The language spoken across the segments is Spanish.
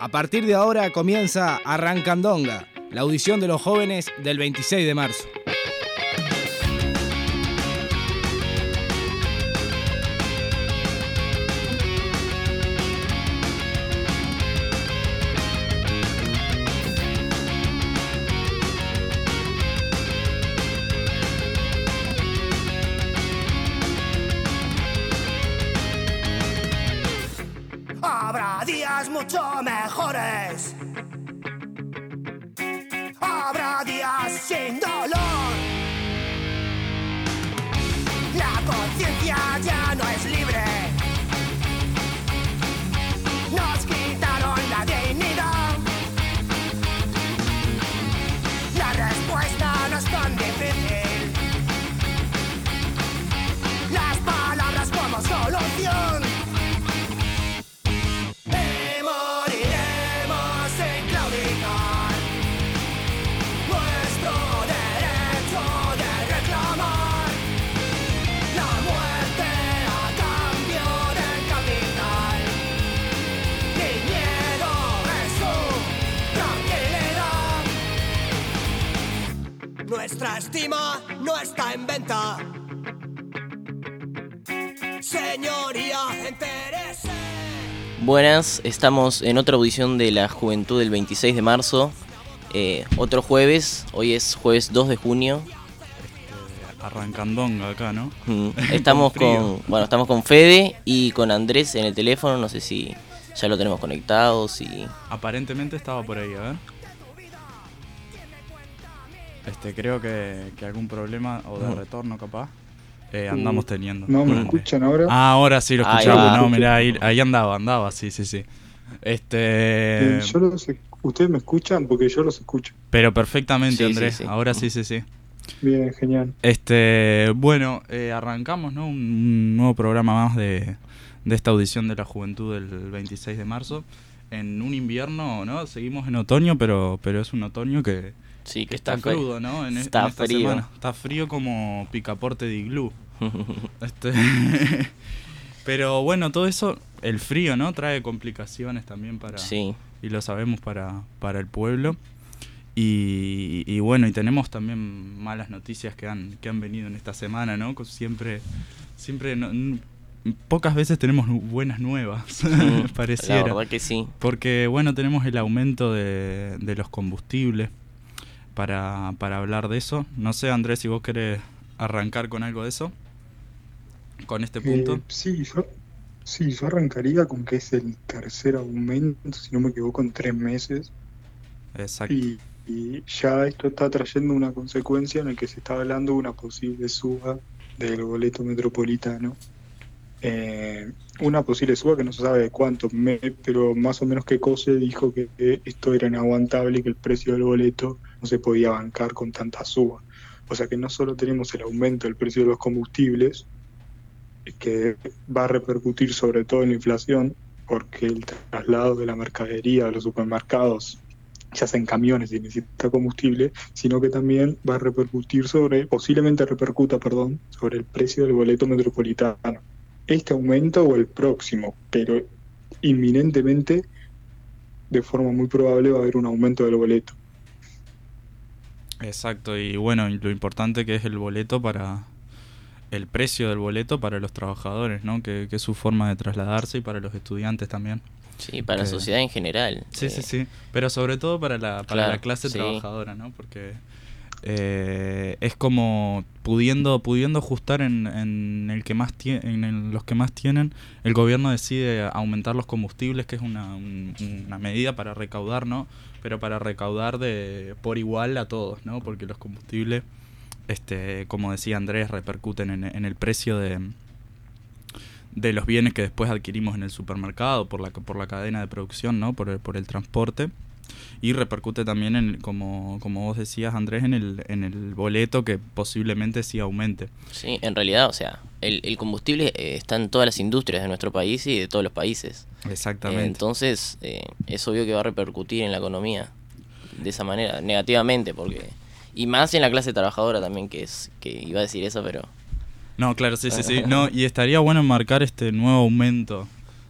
A partir de ahora comienza Arrancandonga, la audición de los jóvenes del 26 de marzo. Nuestra estima no está en venta Señoría, entérese Buenas, estamos en otra audición de la Juventud del 26 de marzo. Eh, otro jueves, hoy es jueves 2 de junio. Arrancandonga acá, ¿no? Mm, Estamos con, bueno, estamos con Fede y con Andrés en el teléfono. No sé si ya lo tenemos conectado, si Aparentemente estaba por ahí, a ver. Este, creo que, que algún problema o de retorno capaz eh, andamos teniendo. ¿No me Mm. escuchan ahora? Ah, ahora sí lo escuchamos, no, mirá, ahí, ahí andaba, andaba, sí, sí, sí. Este, Eh, yo los ¿Ustedes me escuchan? Porque yo los escucho. pero perfectamente, Sí, sí, Andrés, sí. ahora sí, sí, sí. Bien, genial. Este, bueno, eh, arrancamos, ¿no? Un, un nuevo programa más de, de esta audición de la juventud del 26 de marzo. En un invierno, ¿no? Seguimos en otoño, pero, pero es un otoño que, sí, que está, crudo, ¿no? En, e- Está en esta frío. semana. Está frío como picaporte de iglú. Este, pero bueno, todo eso, el frío, ¿no? Trae complicaciones también para, sí, y lo sabemos para, para el pueblo. Y, y bueno, y tenemos también malas noticias que han, que han venido en esta semana, ¿no? Siempre, siempre no- pocas veces tenemos buenas nuevas, Mm, la pareciera. verdad que sí. Porque bueno, tenemos el aumento de, de los combustibles para, para hablar de eso. No sé, Andrés, si vos querés arrancar con algo de eso, con este punto. Eh, sí, yo, sí, yo arrancaría con que es el tercer aumento, si no me equivoco, en tres meses. Exacto. Y, y ya esto está trayendo una consecuencia en la que se está hablando de una posible suba del boleto metropolitano. Eh, una posible suba que no se sabe de cuánto, me- pero más o menos que Cose dijo que esto era inaguantable y que el precio del boleto no se podía bancar con tanta suba. O sea que no solo tenemos el aumento del precio de los combustibles, que va a repercutir sobre todo en la inflación, porque el traslado de la mercadería a los supermercados ya sea en camiones y necesita combustible, sino que también va a repercutir sobre, posiblemente repercuta, perdón, sobre el precio del boleto metropolitano. Este aumento o el próximo, pero inminentemente, de forma muy probable, va a haber un aumento del boleto. Exacto, y bueno, lo importante que es el boleto para el precio del boleto para los trabajadores, ¿no? Que, que es su forma de trasladarse y para los estudiantes también. Sí, para la sociedad en general. Sí, Eh, sí, sí. Pero sobre todo para la, para Claro, la clase sí. trabajadora, ¿no? Porque eh, es como pudiendo pudiendo ajustar en, en el que más en los que más tienen, el gobierno decide aumentar los combustibles, que es una, un- una medida para recaudar, ¿no? Pero para recaudar de por igual a todos, ¿no? Porque los combustibles, este, como decía Andrés, repercuten en, en el precio de de los bienes que después adquirimos en el supermercado por la, por la cadena de producción, ¿no? Por el, por el transporte. Y repercute también, en, como, como vos decías, Andrés, en el, en el boleto que posiblemente sí aumente. Sí, en realidad, o sea, el, el combustible eh, está en todas las industrias de nuestro país y de todos los países. Exactamente. Entonces, eh, es obvio que va a repercutir en la economía de esa manera, negativamente, porque. Y más en la clase trabajadora también, que es. que iba a decir eso, pero. No, claro, sí, sí, sí. No, y estaría bueno marcar este nuevo aumento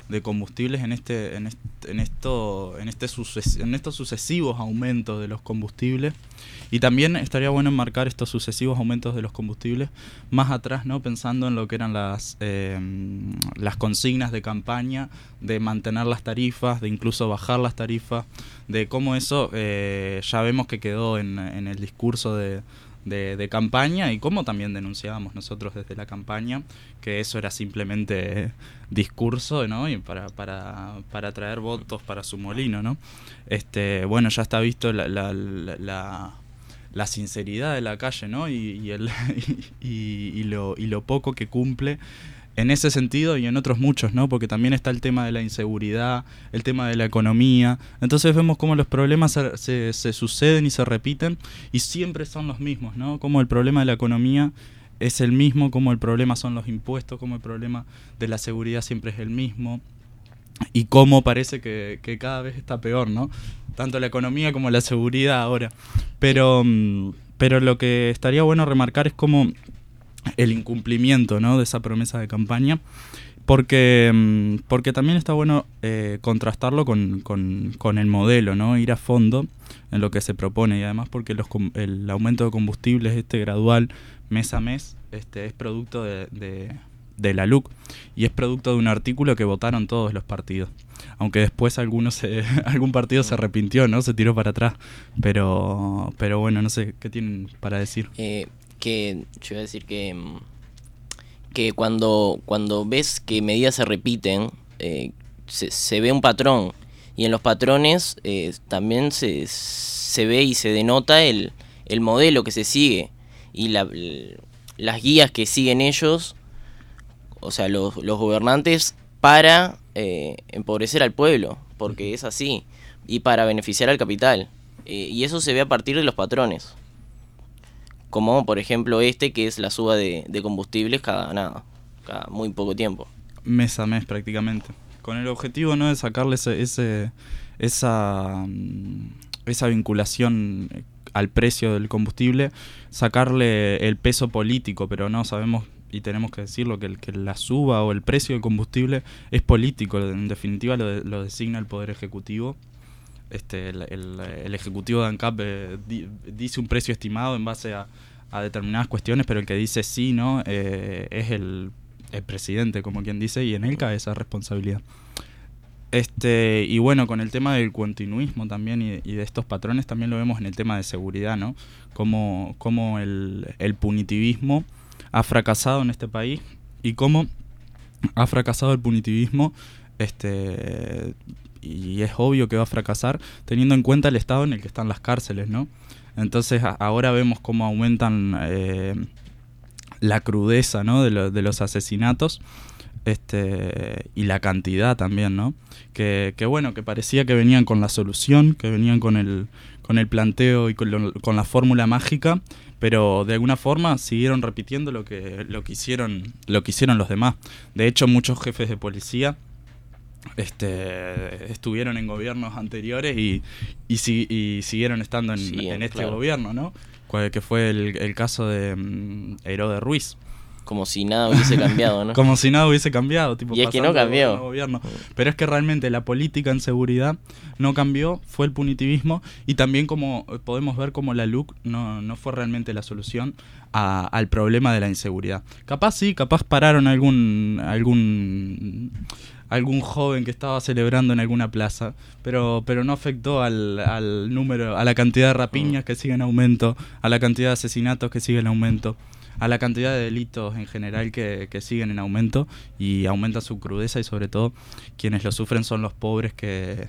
de combustibles en este en, esto en este suces- en estos sucesivos aumentos de los combustibles. Y también estaría bueno enmarcar estos sucesivos aumentos de los combustibles más atrás no pensando en lo que eran las eh, las consignas de campaña de mantener las tarifas de incluso bajar las tarifas de cómo eso eh, ya vemos que quedó en, en el discurso de, de, de campaña y cómo también denunciábamos nosotros desde la campaña que eso era simplemente discurso ¿no? y para, para, para traer votos para su molino ¿no? este bueno ya está visto la, la, la- la- sinceridad de la calle ¿no? y, el, y lo, y lo poco que cumple en ese sentido y en otros muchos, ¿no? Porque también está el tema de la inseguridad, el tema de la economía. Entonces vemos cómo los problemas se, suceden y se repiten y siempre son los mismos, ¿no? Como el problema de la economía es el mismo, como el problema son los impuestos, como el problema de la seguridad siempre es el mismo y cómo parece que, que cada vez está peor, ¿no? Tanto la economía como la seguridad ahora. Pero, mm, pero lo que estaría bueno remarcar es como el incumplimiento ¿no? de esa promesa de campaña, porque, mm, porque también está bueno eh, contrastarlo con, con- con el modelo, ¿no? ir a fondo en lo que se propone y además porque los, el aumento de combustibles este gradual mes a mes este, es producto de, de- de la LUC y es producto de un artículo que votaron todos los partidos. Aunque después algunos se- algún partido se arrepintió, ¿no? Se tiró para atrás. Pero, pero bueno, no sé, ¿qué tienen para decir? Eh, que yo iba a decir que mm, que cuando cuando ves que medidas se repiten eh, se, se ve un patrón. Y en los patrones eh, también se, se ve y se denota el, el modelo que se sigue. Y la- las guías que siguen ellos o sea los, los gobernantes para eh, empobrecer al pueblo porque es así y para beneficiar al capital. Eh, y eso se ve a partir de los patrones como por ejemplo este que es la suba de, de combustibles cada nada, cada muy poco tiempo. mes a mes prácticamente. Con el objetivo no de sacarle ese, ese- esa, mm, esa vinculación al precio del combustible, sacarle el peso político, pero no sabemos y tenemos que decirlo que la suba o el precio del combustible es político, en definitiva lo, de- lo designa el Poder Ejecutivo. Este, el, el- Ejecutivo de ANCAP eh, di- dice un precio estimado en base a, a determinadas cuestiones, pero el que dice sí, ¿no? Eh, es el, el presidente, como quien dice, y en él cae esa responsabilidad. Este, y bueno, con el tema del continuismo también y, y de estos patrones también lo vemos en el tema de seguridad, ¿no? Cómo, cómo el, el punitivismo ha fracasado en este país y cómo ha fracasado el punitivismo este y es obvio que va a fracasar teniendo en cuenta el estado en el que están las cárceles, ¿no? Entonces ahora vemos cómo aumentan eh, la crudeza, ¿no? De, lo- de los asesinatos este y la cantidad también, ¿no? Que, que bueno, que parecía que venían con la solución, que venían con el con el planteo y con, con la fórmula mágica, pero de alguna forma siguieron repitiendo lo que lo que hicieron lo que hicieron los demás. De hecho, muchos jefes de policía este estuvieron en gobiernos anteriores y, y, si- y siguieron estando en, Sí, en este claro. gobierno, ¿no? Que fue el, el caso de mm, Herodes Ruiz. Como si nada hubiese cambiado, ¿no? Como si nada hubiese cambiado. Tipo, Y es que no cambió. gobierno. Pero es que realmente la política en seguridad no cambió, fue el punitivismo y también como eh, podemos ver como la LUC no, no fue realmente la solución a- al problema de la inseguridad. Capaz sí, capaz pararon algún algún algún joven que estaba celebrando en alguna plaza, pero pero no afectó al, al número, a la cantidad de rapiñas que sigue en aumento, a la cantidad de asesinatos que sigue en aumento a la cantidad de delitos en general que, que siguen en aumento y aumenta su crudeza y sobre todo quienes lo sufren son los pobres que,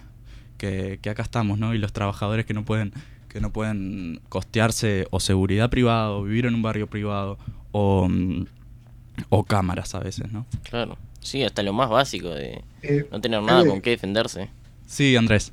que, que acá estamos, ¿no? Y los trabajadores que no pueden que no pueden costearse o seguridad privada o vivir en un barrio privado o, mm, o cámaras a veces, ¿no? Claro. Sí, hasta lo más básico de Eh, no tener nada con qué defenderse. Sí, Andrés.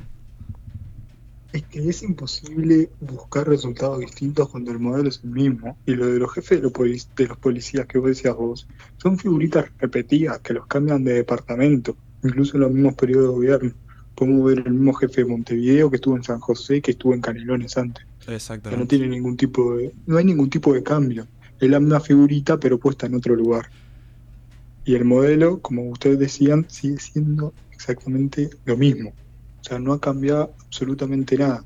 Es que es imposible buscar resultados distintos cuando el modelo es el mismo. Y lo de los jefes de los, polic- de los policías que vos decías vos, son figuritas repetidas que los cambian de departamento, incluso en los mismos periodos de gobierno. Podemos ver el mismo jefe de Montevideo que estuvo en San José, que estuvo en Canelones antes. Que no Exactamente. tiene ningún tipo de, no hay ningún tipo de cambio. Es la misma figurita, pero puesta en otro lugar. Y el modelo, como ustedes decían, sigue siendo exactamente lo mismo. O sea, no ha cambiado absolutamente nada.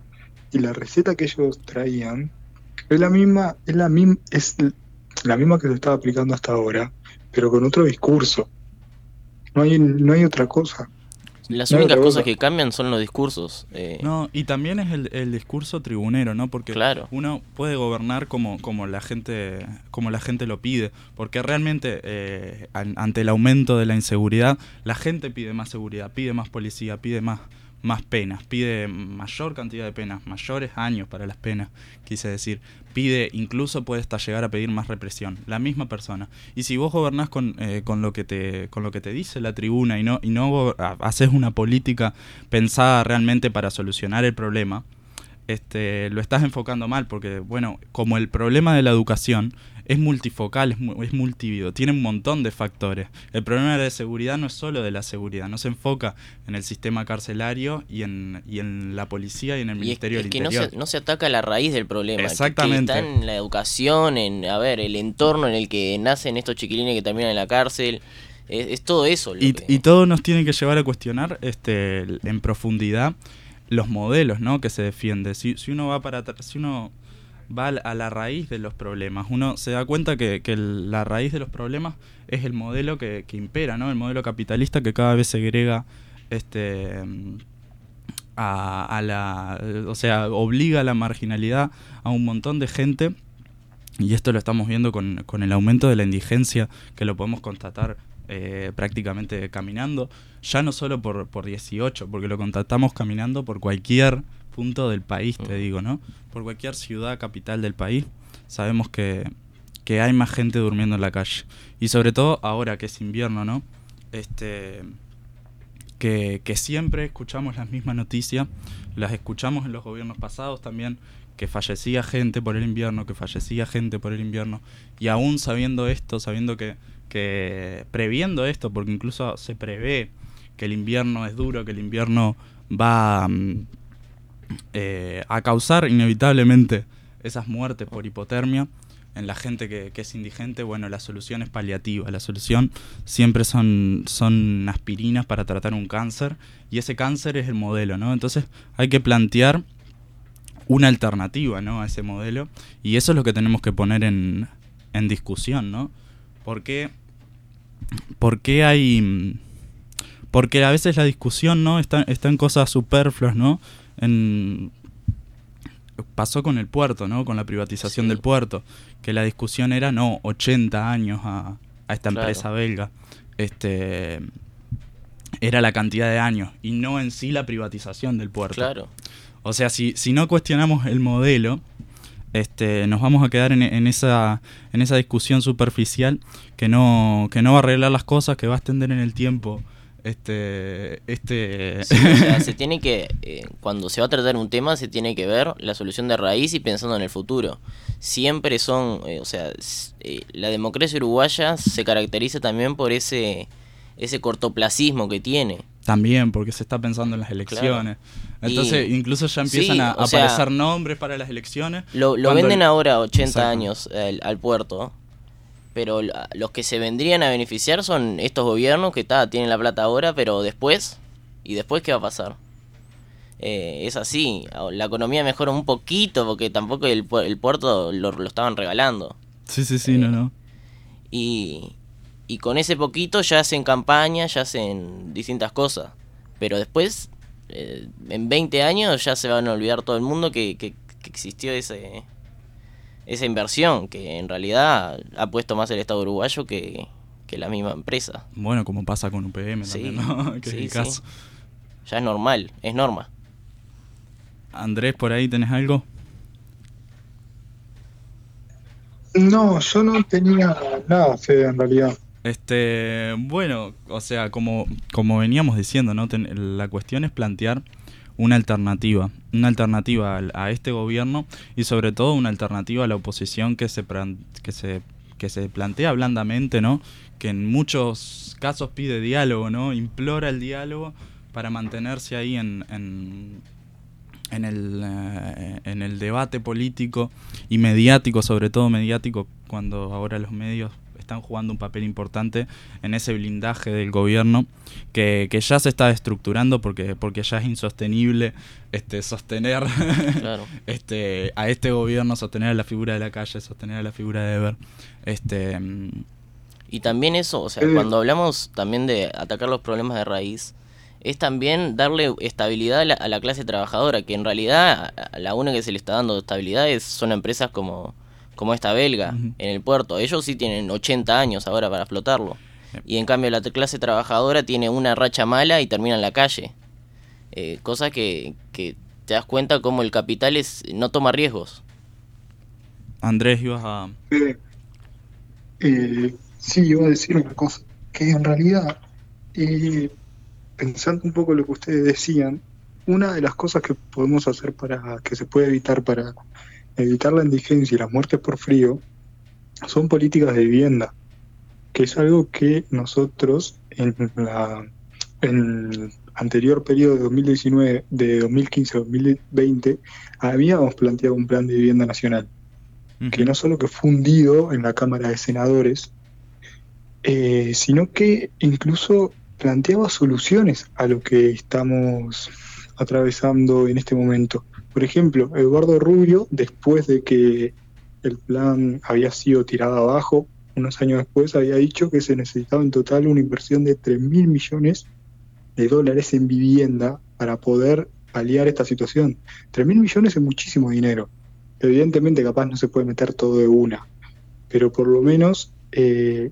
Y la receta que ellos traían es la misma, es la misma, es la misma que se estaba aplicando hasta ahora, pero con otro discurso. No hay, no hay otra cosa. Las No, únicas cosas que cambian son los discursos. eh, No, y también es el, el discurso tribunero, ¿no? Porque Claro. uno puede gobernar como, como la gente como la gente lo pide, porque realmente eh, an- ante el aumento de la inseguridad, la gente pide más seguridad, pide más policía, pide más más penas, pide mayor cantidad de penas, mayores años para las penas, quise decir, pide, incluso puede hasta llegar a pedir más represión, la misma persona. Y si vos gobernás con, eh, con lo que te con lo que te dice la tribuna y no y no haces una política pensada realmente para solucionar el problema, este, lo estás enfocando mal, porque, bueno, como el problema de la educación es multifocal, es, es multivido, tiene un montón de factores. El problema de la seguridad no es solo de la seguridad, no se enfoca en el sistema carcelario y en, y en la policía y en el y Ministerio es del que no se, no se ataca la raíz del problema. Exactamente. Que, está en la educación, en a ver, el entorno en el que nacen estos chiquilines que terminan en la cárcel. Es, es todo eso. Lo Y, que- y todo nos tiene que llevar a cuestionar este, en profundidad los modelos ¿no? que se defiende. Si, si uno va para atrás, si uno va a la- raíz de los problemas, uno se da cuenta que, la raíz de los problemas es el modelo que, impera, ¿no? el modelo capitalista que cada vez segrega este a, a la o sea obliga a la marginalidad a un montón de gente. Y esto lo estamos viendo con, con el aumento de la indigencia, que lo podemos constatar eh, prácticamente caminando, ya no solo por, por 18, porque lo constatamos caminando por cualquier punto del país, te Mm. digo, ¿no? Por cualquier ciudad capital del país, sabemos que, que hay más gente durmiendo en la calle. Y sobre todo ahora que es invierno, ¿no? Este, que, que siempre escuchamos las mismas noticias, las escuchamos en los gobiernos pasados también, que fallecía gente por el invierno, que fallecía gente por el invierno, y aún sabiendo esto, sabiendo que, que previendo esto, porque incluso se prevé que el invierno es duro, que el invierno va mm, eh, a causar inevitablemente esas muertes por hipotermia en la gente que, es indigente, bueno, la solución es paliativa. La solución siempre son, son aspirinas para tratar un cáncer y ese cáncer es el modelo, ¿no? Entonces hay que plantear una alternativa, ¿no? A ese modelo y eso es lo que tenemos que poner en, en discusión, ¿no? ¿Por qué, por qué hay... mm, Porque a veces la discusión, ¿no? Está, está en cosas superfluas, ¿no? En, pasó con el puerto, ¿no? Con la privatización Sí. del puerto, que la discusión era no 80 años a, a esta Claro. empresa belga. Este era la cantidad de años y no en sí la privatización del puerto. Claro. O sea, si, si no cuestionamos el modelo, este, nos vamos a quedar en, en esa, en esa discusión superficial que no, que no va a arreglar las cosas, que va a extender en el tiempo. Este, este, Sí, o sea, se tiene que, eh, cuando se va a tratar un tema, se tiene que ver la solución de raíz y pensando en el futuro. Siempre son, eh, o sea, eh, la democracia uruguaya se caracteriza también por ese, ese cortoplacismo que tiene. También, porque se está pensando en las elecciones. Entonces, Y- incluso ya empiezan sí, a, sea, aparecer nombres para las elecciones. Lo, lo venden el- ahora 80 Exacto. años al, al puerto, pero los que se vendrían a beneficiar son estos gobiernos que ta, tienen la plata ahora, pero después, ¿y después qué va a pasar? Eh, es así, la economía mejora un poquito porque tampoco el, el puerto lo, lo estaban regalando. Sí, sí, sí, no, Eh, no. Y, y con ese poquito ya hacen campaña, ya hacen distintas cosas. Pero después, eh, en 20 años, ya se van a olvidar todo el mundo que, que- que existió ese, esa inversión, que en realidad ha puesto más el Estado uruguayo que, que la misma empresa. Bueno, como pasa con UPM Sí, también, ¿no? que es sí, el sí. caso. Ya es normal, es norma. Andrés, por ahí tenés algo. No, yo no tenía nada, Fede, en realidad. Este, bueno, o sea, como, como veníamos diciendo, ¿no? Ten- la cuestión es plantear una alternativa, una alternativa al- a, este gobierno y sobre todo una alternativa a la oposición que se, que se, que se plantea blandamente, ¿no? Que en muchos casos pide diálogo, ¿no? Implora el diálogo para mantenerse ahí en, en, en el, eh, en el debate político y mediático, sobre todo mediático, cuando ahora los medios están jugando un papel importante en ese blindaje del gobierno que, que ya se está estructurando porque, porque ya es insostenible este, sostener Claro. este, a este gobierno, sostener a la figura de la calle, sostener a la figura de Ever. Este, mm, Y también eso, o sea, Eh. cuando hablamos también de atacar los problemas de raíz, es también darle estabilidad a la, a la clase trabajadora, que en realidad a la única que se le está dando estabilidad es, son empresas como, como esta belga en el puerto. Ellos sí tienen 80 años ahora para explotarlo. Yep. Y en cambio la clase trabajadora tiene una racha mala y termina en la calle. Eh, cosa que, que te das cuenta como el capital es no toma riesgos. Andrés, ibas a... Eh, eh, sí, iba a decir una cosa, que en realidad, eh, pensando un poco lo que ustedes decían, una de las cosas que podemos hacer para que se puede evitar para evitar la indigencia y las muertes por frío son políticas de vivienda, que es algo que nosotros en la en el anterior periodo de 2019, de 2015 a 2020, habíamos planteado un plan de vivienda nacional que no solo que fue hundido en la Cámara de Senadores, eh, sino que incluso planteaba soluciones a lo que estamos atravesando en este momento. Por ejemplo, Eduardo Rubio, después de que el plan había sido tirado abajo, unos años después había dicho que se necesitaba en total una inversión de 3 mil millones de dólares en vivienda para poder paliar esta situación. 3 mil millones es muchísimo dinero. Evidentemente capaz no se puede meter todo de una, pero por lo menos eh,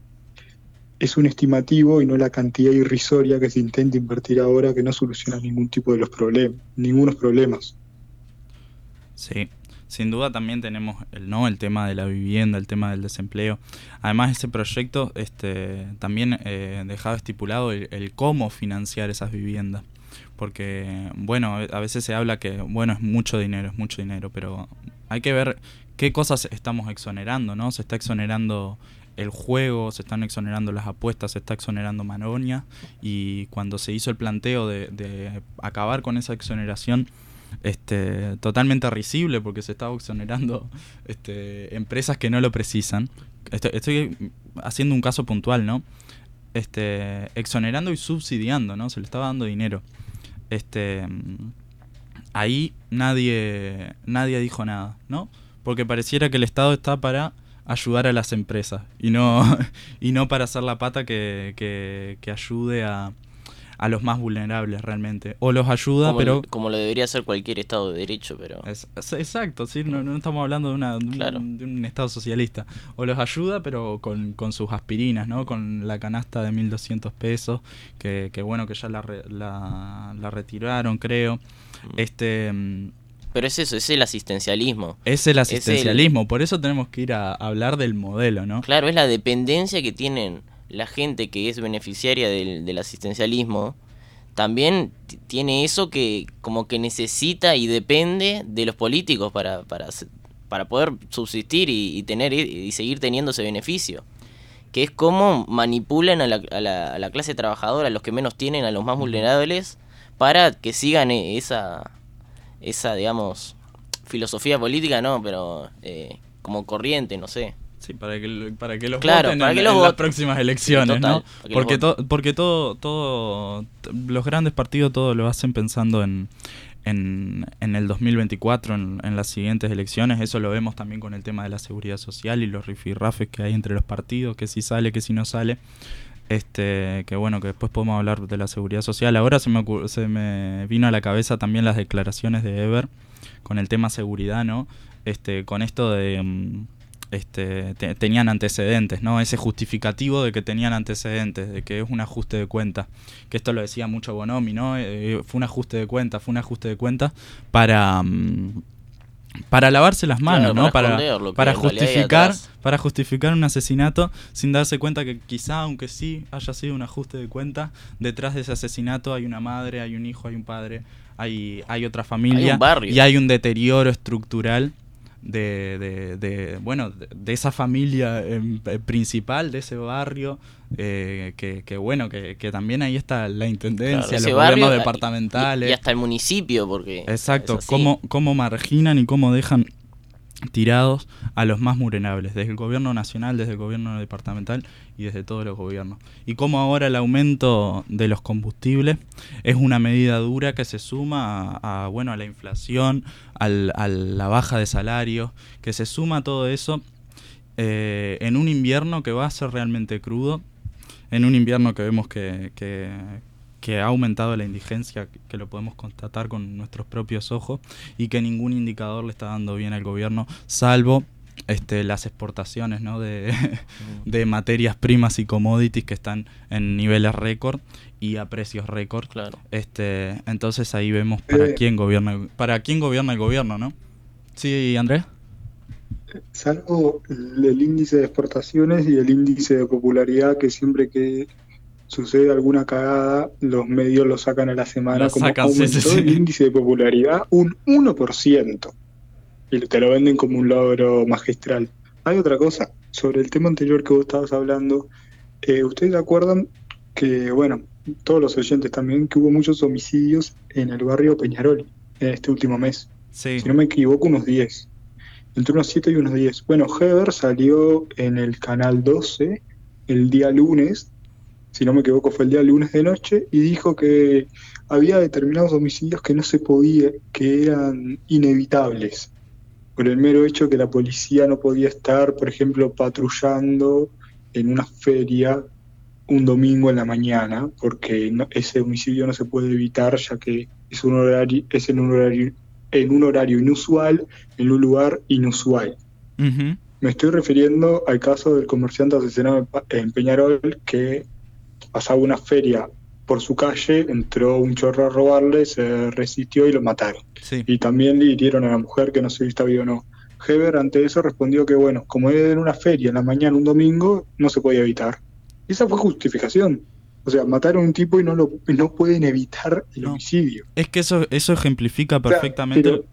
es un estimativo y no la cantidad irrisoria que se intenta invertir ahora que no soluciona ningún tipo de los problemas, ningunos problemas. Sí, sin duda también tenemos el no, el tema de la vivienda, el tema del desempleo. Además ese proyecto este, también eh, dejaba estipulado el, cómo financiar esas viviendas. Porque, bueno, a veces se habla que, bueno, es mucho dinero, es mucho dinero, pero hay que ver qué cosas estamos exonerando, ¿no? Se está exonerando el juego, se están exonerando las apuestas, se está exonerando Manonia y cuando se hizo el planteo de, de acabar con esa exoneración, este, totalmente risible porque se estaba exonerando este, empresas que no lo precisan. Estoy, haciendo un caso puntual, ¿no? Este, exonerando y subsidiando, ¿no? Se le estaba dando dinero. Este, ahí nadie, nadie dijo nada, ¿no? Porque pareciera que el Estado está para ayudar a las empresas y no, y no para hacer la pata que, que, que ayude a, a los más vulnerables realmente. O los ayuda, Como, pero... como lo debería hacer cualquier Estado de Derecho, pero... Es- es- exacto, ¿sí? no, no estamos hablando de, una, de, un, Claro. de un Estado socialista. O los ayuda, pero con, con sus aspirinas, ¿no? Con la canasta de 1.200 pesos, que, que bueno, que ya la, re- la, la retiraron, creo. Este mm, Pero es eso, es el asistencialismo. Es el el- asistencialismo, por eso tenemos que ir a hablar del modelo, ¿no? Claro, es la dependencia que tienen la gente que es beneficiaria del, del asistencialismo. También tiene eso que como que necesita y depende de los políticos para, para, para poder subsistir y, y tener y seguir teniendo ese beneficio. Que es cómo manipulan a la, a la- a la clase trabajadora, a los que menos tienen, a los más vulnerables, para que sigan eh, esa, esa digamos, filosofía política, no, pero eh, como corriente, no sé. Sí, para que, para que los Claro, voten para en, que los en las próximas elecciones, Total, ¿no? Porque, to- porque todo, todo, los grandes partidos todo lo hacen pensando en, en, en el 2024, en, en las siguientes elecciones. Eso lo vemos también con el tema de la seguridad social y los rifirrafes que hay entre los partidos, que si sale, que si no sale. Este, que bueno, que después podemos hablar de la seguridad social. Ahora se me, se me vino a la cabeza también las declaraciones de Ever con el tema seguridad, ¿no? Este, con esto de mm, este, te- tenían antecedentes, ¿no? Ese justificativo de que tenían antecedentes, de que es un ajuste de cuenta. Que esto lo decía mucho Bonomi, ¿no? Eh, fue un ajuste de cuenta, fue un ajuste de cuenta para mm, para lavarse las manos, Claro, ¿no? para Para, para hay justificar, para justificar un asesinato sin darse cuenta que quizá, aunque sí haya sido un ajuste de cuenta, detrás de ese asesinato hay una madre, hay un hijo, hay un padre, hay, hay otra familia barrio. y hay un deterioro estructural de, de, de, bueno de, de esa familia em, eh, principal de ese barrio eh, que, que bueno que, que también ahí está la intendencia Claro, los gobiernos barrio, y- departamentales Y, y hasta el municipio, porque. Exacto, cómo, cómo marginan y cómo dejan tirados a los más vulnerables, desde el gobierno nacional, desde el gobierno departamental y desde todos los gobiernos. Y como ahora el aumento de los combustibles es una medida dura que se suma a, bueno, a la inflación, al, a la baja de salarios, que se suma a todo eso eh, en un invierno que va a ser realmente crudo, en un invierno que vemos que, que ha aumentado la indigencia, que lo podemos constatar con nuestros propios ojos, y que ningún indicador le está dando bien al gobierno, salvo este, las exportaciones ¿no? de, de materias primas y commodities que están en niveles récord y a precios récord. Claro. Este, entonces ahí vemos para Eh. quién gobierna para quién gobierna el gobierno, ¿no? Sí, Andrés. Salvo el, el índice de exportaciones y el índice de popularidad que siempre que sucede alguna cagada, los medios lo sacan a la semana como sacan, aumentó sí, sí. el índice de popularidad un 1%. Y te lo venden como un logro magistral. Hay otra cosa, sobre el tema anterior que vos estabas hablando, eh, ¿ustedes acuerdan que, bueno, todos los oyentes también, que hubo muchos homicidios en el barrio Peñarol en este último mes? Sí. si no me equivoco, unos 10. Entre unos 7 y unos 10. Bueno, Heber salió en el canal 12 el día lunes, si no me equivoco fue el día lunes de noche, y dijo que había determinados homicidios que no se podía, que eran inevitables, por el mero hecho que la policía no podía estar, por ejemplo, patrullando en una feria un domingo en la mañana, porque no- ese homicidio no se puede evitar, ya que es un horario, es en un horario, en un horario inusual, en un lugar inusual. Me estoy refiriendo al caso del comerciante asesinado en Peñarol que pasaba una feria por su calle, entró un chorro a robarle, se resistió y lo mataron. Sí. Y también le hirieron a la mujer, que no sé si está viva o no. Heber ante eso respondió que, bueno, como era en una feria en la mañana un domingo, no se podía evitar. Y esa fue justificación. O sea, mataron a un tipo y no, lo, no pueden evitar el No. homicidio. Es que eso, eso ejemplifica sea, perfectamente. pero-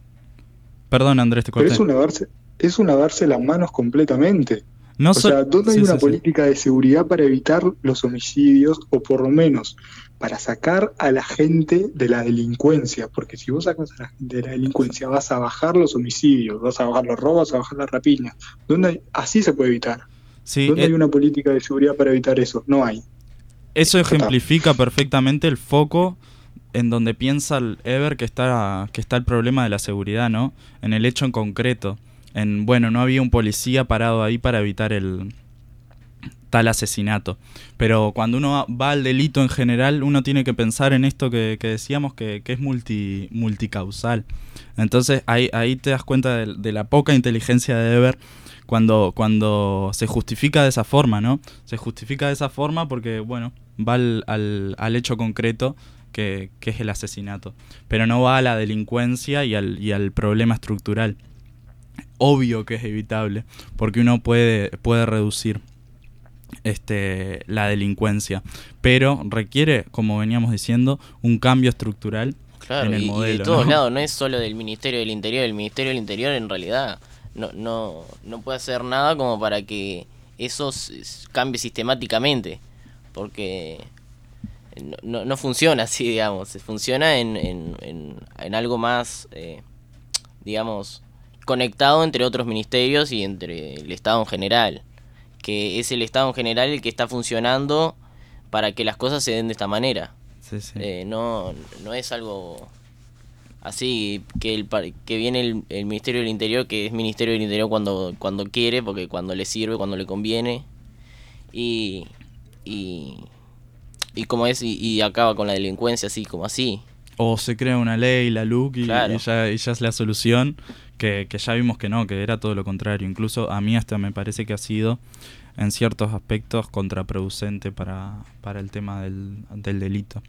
Perdón, Andrés, te Pero corté. es un lavarse, es un lavarse las manos completamente. No O so- sea, ¿dónde hay una sí, sí. política de seguridad para evitar los homicidios o por lo menos para sacar a la gente de la delincuencia? Porque si vos sacas a la gente de la delincuencia vas a bajar los homicidios, vas a bajar los robos, vas a bajar las rapiñas. ¿Dónde hay- Así se puede evitar. ¿Dónde eh, hay una política de seguridad para evitar eso? No hay. Eso ejemplifica perfectamente el foco en donde piensa el Ever que está, que está el problema de la seguridad, ¿no? En el hecho en concreto. En, bueno, no había un policía parado ahí para evitar el tal asesinato. Pero cuando uno va al delito en general, uno tiene que pensar en esto que, decíamos que, es multi, multicausal. Entonces ahí, ahí te das cuenta de, la poca inteligencia de Ever cuando, cuando se justifica de esa forma, ¿no? Se justifica de esa forma porque, bueno, va al, al, al hecho concreto que, es el asesinato, pero no va a la delincuencia y al problema estructural. Obvio que es evitable, porque uno puede, puede reducir este, la delincuencia, pero requiere, como veníamos diciendo, un cambio estructural Claro, en el y, y modelo. de todos ¿no? lados, no es solo del Ministerio del Interior. El Ministerio del Interior en realidad no, no, no puede hacer nada como para que eso cambie sistemáticamente. Porque no, no, no funciona así, digamos. Funciona en, en, en, en algo más, eh, digamos, conectado entre otros ministerios y entre el Estado en general. Que es el Estado en general el que está funcionando para que las cosas se den de esta manera. Sí, sí. Eh, no, no es algo así que el que viene el, el Ministerio del Interior, que es Ministerio del Interior cuando, cuando quiere, porque cuando le sirve, cuando le conviene, y, y, y como es, y, y acaba con la delincuencia así como así. O se crea una ley, la LUC, y, Claro. y ya, y ya es la solución, que, que ya vimos que no, que era todo lo contrario. Incluso a mí hasta me parece que ha sido, en ciertos aspectos, contraproducente para, para el tema del, del delito.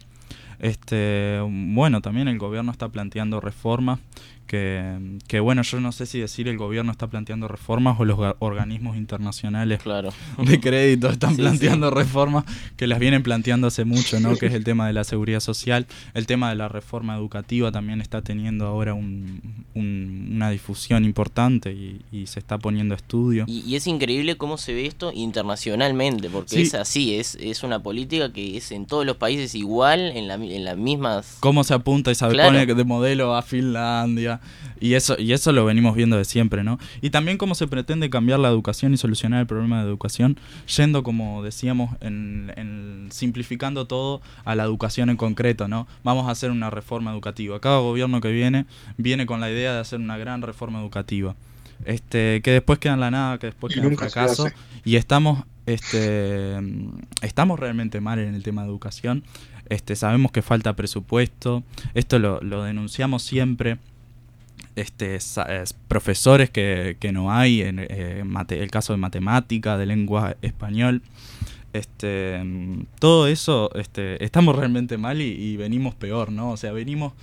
Este, bueno, también el gobierno está planteando reformas que, que, bueno, yo no sé si decir el gobierno está planteando reformas o los ga- organismos internacionales Claro. de crédito están Sí, planteando reformas que las vienen planteando hace mucho, ¿no? Que es el tema de la seguridad social, el tema de la reforma educativa también está teniendo ahora un- un- una difusión importante y, y se está poniendo estudio. Y, y es increíble cómo se ve esto internacionalmente, porque Sí. es así, es, es una política que es en todos los países igual, en, la, en las mismas... Cómo se apunta y se Claro. pone de modelo a Finlandia, y eso, y eso lo venimos viendo de siempre, ¿no? Y también cómo se pretende cambiar la educación y solucionar el problema de educación, yendo, como decíamos, en, en simplificando todo a la educación en concreto, ¿no? Vamos a hacer una reforma educativa. Cada gobierno que viene viene con la idea de hacer una gran reforma educativa. Este, que después queda en la nada, que después Y queda en fracaso. Y estamos, este, mm, estamos realmente mal en el tema de educación. Este, sabemos que falta presupuesto. Esto lo, lo denunciamos siempre. Este, es- profesores que, que no hay, en eh, mate- el caso de matemática, de lengua español. Este, mm, todo eso, este, estamos realmente mal y, y venimos peor, ¿no? O sea, venimos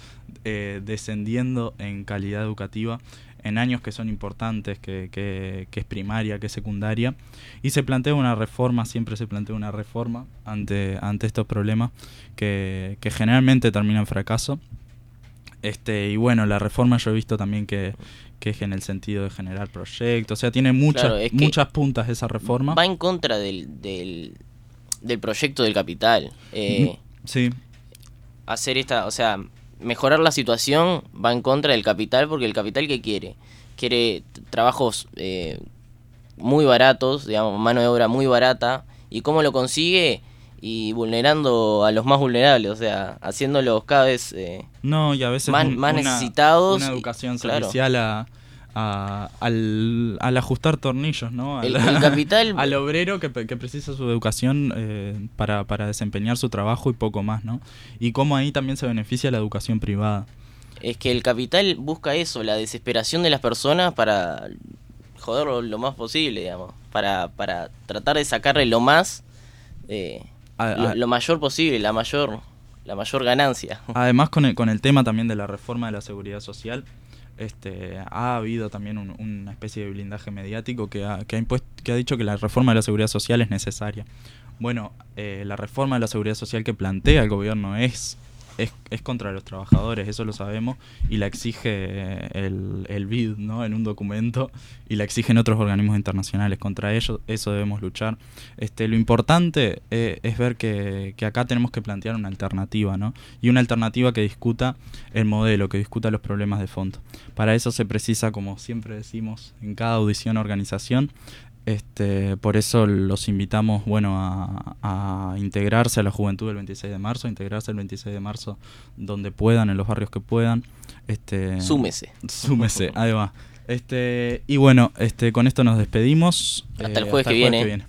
eh, descendiendo en calidad educativa en años que son importantes, que, que- que es primaria, que es secundaria, y se plantea una reforma, siempre se plantea una reforma ante, ante estos problemas que, que generalmente terminan en fracaso. Este, y bueno, la reforma yo he visto también que, que es en el sentido de generar proyectos, o sea, tiene muchas, Claro, es que muchas puntas esa reforma. Va en contra del, del, del proyecto del capital. Eh, Sí, hacer esta, o sea, mejorar la situación va en contra del capital porque el capital que quiere, quiere trabajos eh, muy baratos, digamos, mano de obra muy barata y cómo lo consigue y vulnerando a los más vulnerables, o sea, haciéndolos cada vez eh, No, y a veces Más- un- más una- necesitados Una educación claro. servicial a, a- al, al ajustar tornillos, ¿no? Al, El- el capital- al obrero que precisa su educación eh, para, para desempeñar su trabajo y poco más, ¿no? Y cómo ahí también se beneficia la educación privada. es que el capital busca eso, la desesperación de las personas para joderlo lo más posible, digamos, para, para tratar de sacarle lo más, eh, A- lo, a- lo mayor posible, la mayor, la mayor ganancia. Además, con el, con el tema también de la reforma de la seguridad social, este, ha habido también un- una especie de blindaje mediático que ha, que, ha impuesto- que ha dicho que la reforma de la seguridad social es necesaria. Bueno, eh, la reforma de la seguridad social que plantea el gobierno es, es, es contra los trabajadores, eso lo sabemos, y la exige el, el BID ¿no? en un documento, y la exigen otros organismos internacionales. Contra ellos, eso debemos luchar. Este, lo importante eh, es ver que, que acá tenemos que plantear una alternativa, ¿no? Y una alternativa que discuta el modelo, que discuta los problemas de fondo. Para eso se precisa, como siempre decimos, en cada audición o organización, este, por eso los invitamos bueno, a, a integrarse a la juventud del 26 de marzo, a integrarse el 26 de marzo donde puedan, en los barrios que puedan. Este, Súmese. Súmese, ahí va. Este, y bueno, este, con esto nos despedimos. Hasta el jueves que viene.